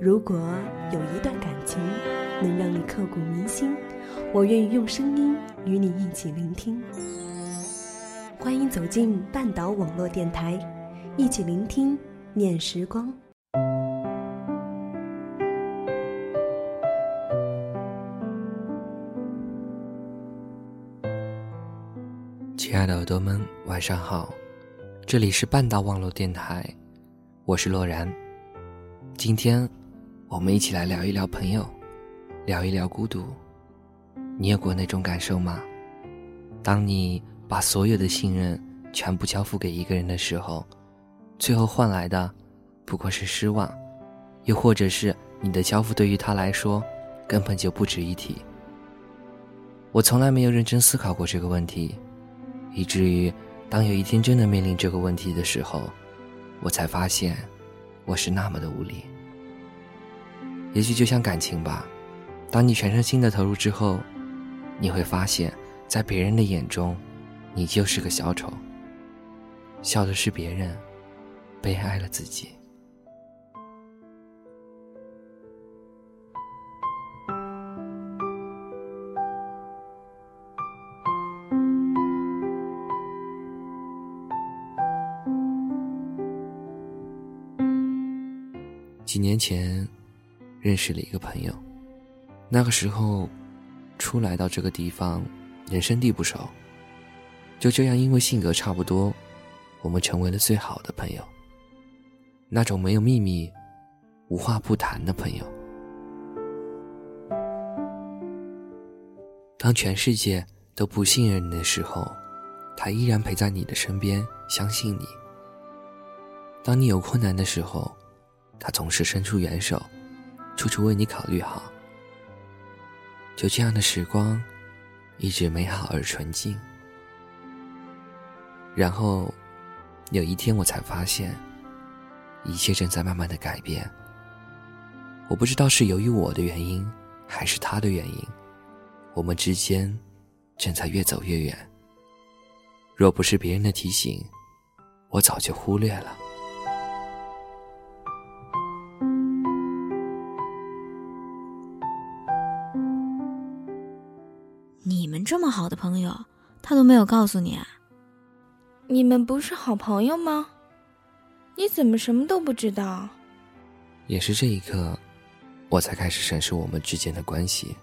如果有一段感情能让你刻骨铭心，我愿意用声音与你一起聆听。欢迎走进半岛网络电台，一起聆听念时光。亲爱的耳朵们，晚上好，这里是半岛网络电台，我是洛然。今天，我们一起来聊一聊朋友，聊一聊孤独。你有过那种感受吗？当你把所有的信任全部交付给一个人的时候，最后换来的不过是失望，又或者是你的交付对于他来说根本就不值一提。我从来没有认真思考过这个问题。以至于，当有一天真的面临这个问题的时候，我才发现，我是那么的无力。也许就像感情吧，当你全身心的投入之后，你会发现，在别人的眼中，你就是个小丑。笑的是别人，悲哀了自己。几年前，认识了一个朋友。那个时候，初来到这个地方，人生地不熟。就这样，因为性格差不多，我们成为了最好的朋友。那种没有秘密、无话不谈的朋友。当全世界都不信任你的时候，他依然陪在你的身边，相信你。当你有困难的时候。他总是伸出援手，处处为你考虑好。就这样的时光，一直美好而纯净。然后，有一天我才发现，一切正在慢慢的改变。我不知道是由于我的原因，还是他的原因，我们之间正在越走越远。若不是别人的提醒，我早就忽略了。这么好的朋友，他都没有告诉你啊？你们不是好朋友吗？你怎么什么都不知道？也是这一刻，我才开始审视我们之间的关系。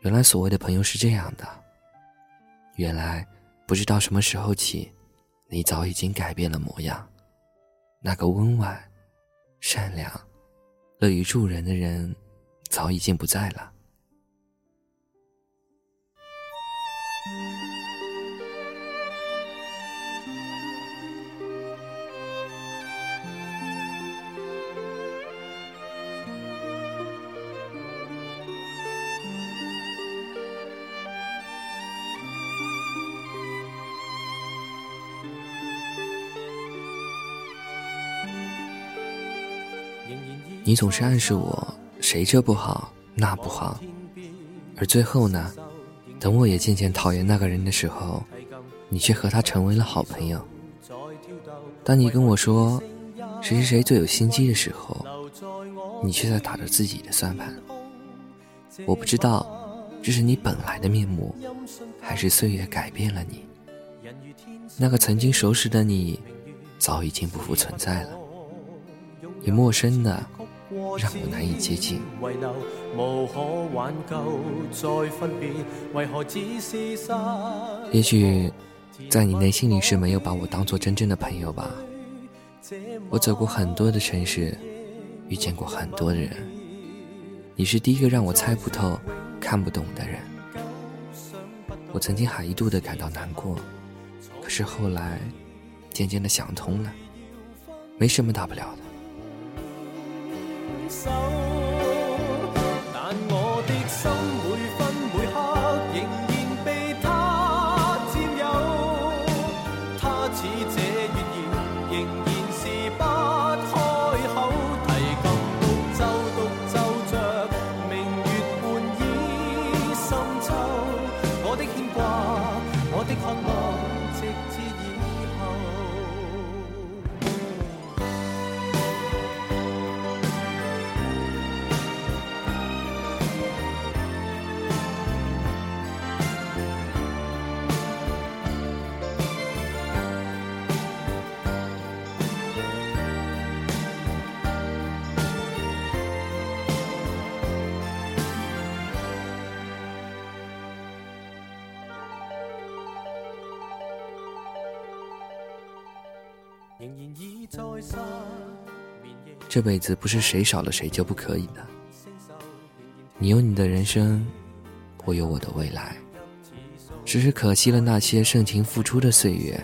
原来所谓的朋友是这样的。原来不知道什么时候起，你早已经改变了模样。那个温婉、善良、乐于助人的人，早已经不在了。你总是暗示我谁这不好那不好，而最后呢，等我也渐渐讨厌那个人的时候，你却和他成为了好朋友。当你跟我说谁谁谁最有心机的时候，你却在打着自己的算盘。我不知道这是你本来的面目，还是岁月改变了你。那个曾经熟识的你，早已经不复存在了。你陌生的。让我难以接近。也许，在你内心里是没有把我当做真正的朋友吧。我走过很多的城市，遇见过很多的人，你是第一个让我猜不透、看不懂的人。我曾经还一度的感到难过，可是后来，渐渐的想通了，没什么大不了的。手，但我的心。这辈子不是谁少了谁就不可以的。你有你的人生，我有我的未来。只是可惜了那些盛情付出的岁月。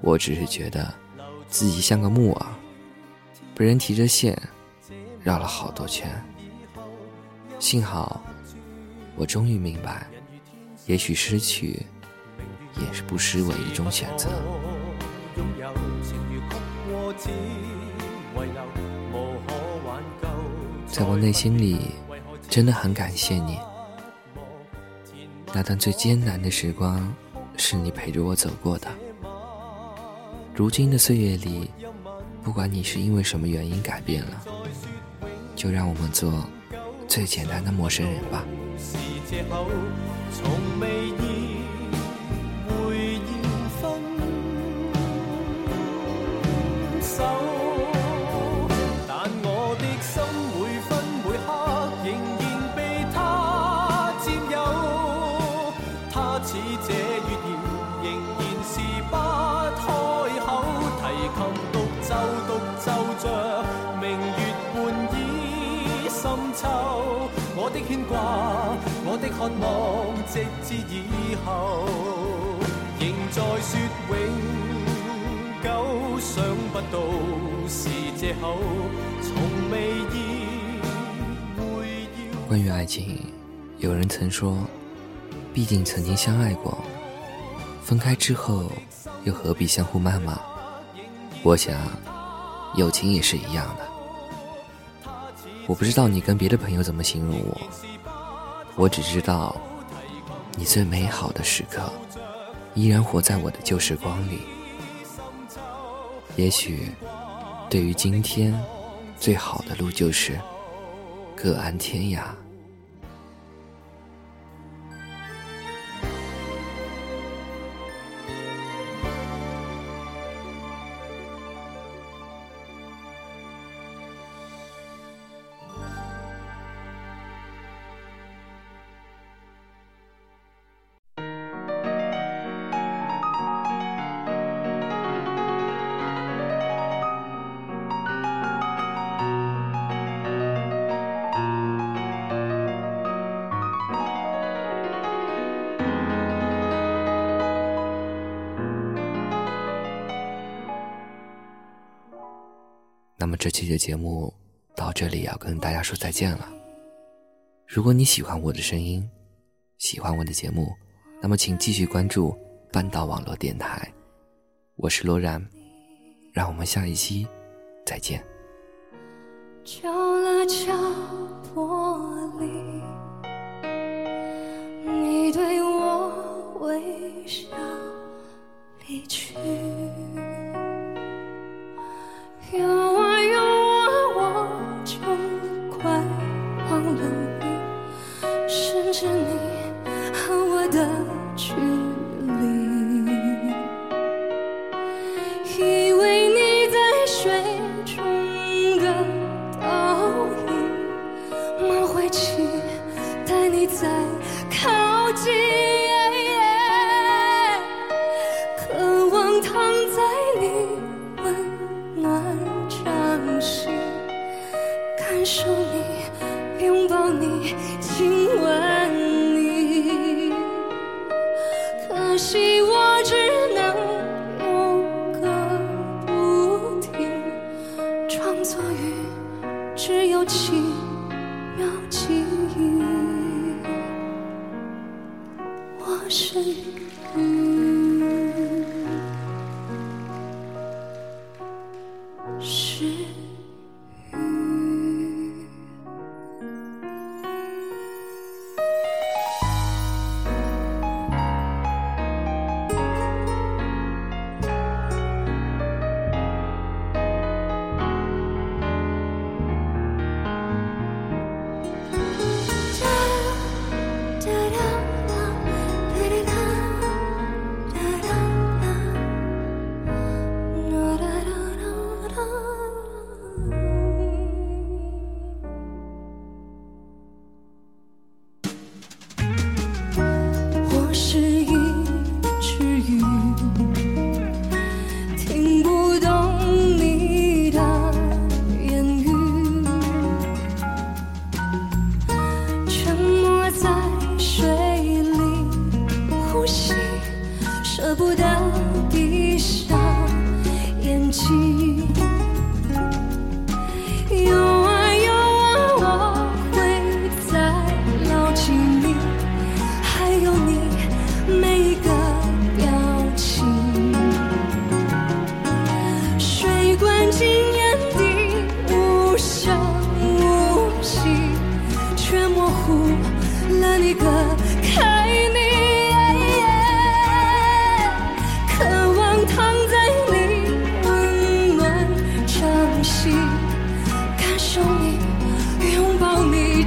我只是觉得自己像个木偶，被人提着线绕了好多圈。幸好，我终于明白，也许失去也是不失为一种选择。在我内心里，真的很感谢你。那段最艰难的时光，是你陪着我走过的。如今的岁月里，不管你是因为什么原因改变了，就让我们做最简单的陌生人吧。这月夜仍然是不开口提琴独奏独奏着明月半倚深秋我的牵挂我的渴望直至以后仍在说永久想不到是借口从未意会要关于爱情有人曾说毕竟曾经相爱过，分开之后又何必相互谩骂？我想，友情也是一样的。我不知道你跟别的朋友怎么形容我，我只知道，你最美好的时刻，依然活在我的旧时光里。也许，对于今天，最好的路就是各安天涯。那么这期的节目到这里要跟大家说再见了。如果你喜欢我的声音，喜欢我的节目，那么请继续关注半岛网络电台。我是罗然，让我们下一期再见。敲了敲玻璃，你对我微笑离去。在你温暖掌心感受你拥抱你亲吻你可惜我只能有个不停。创作与只有七秒记忆。我是你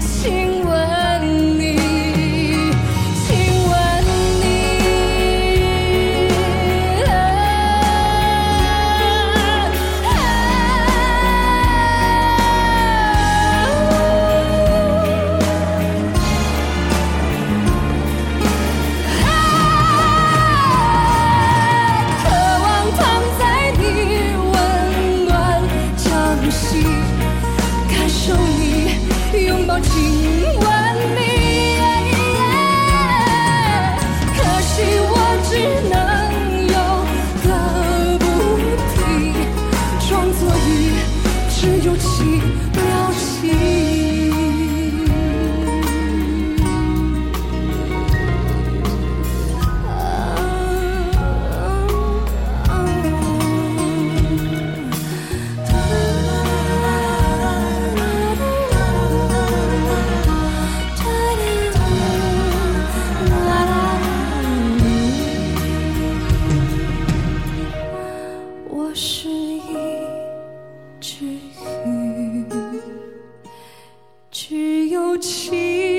心只有情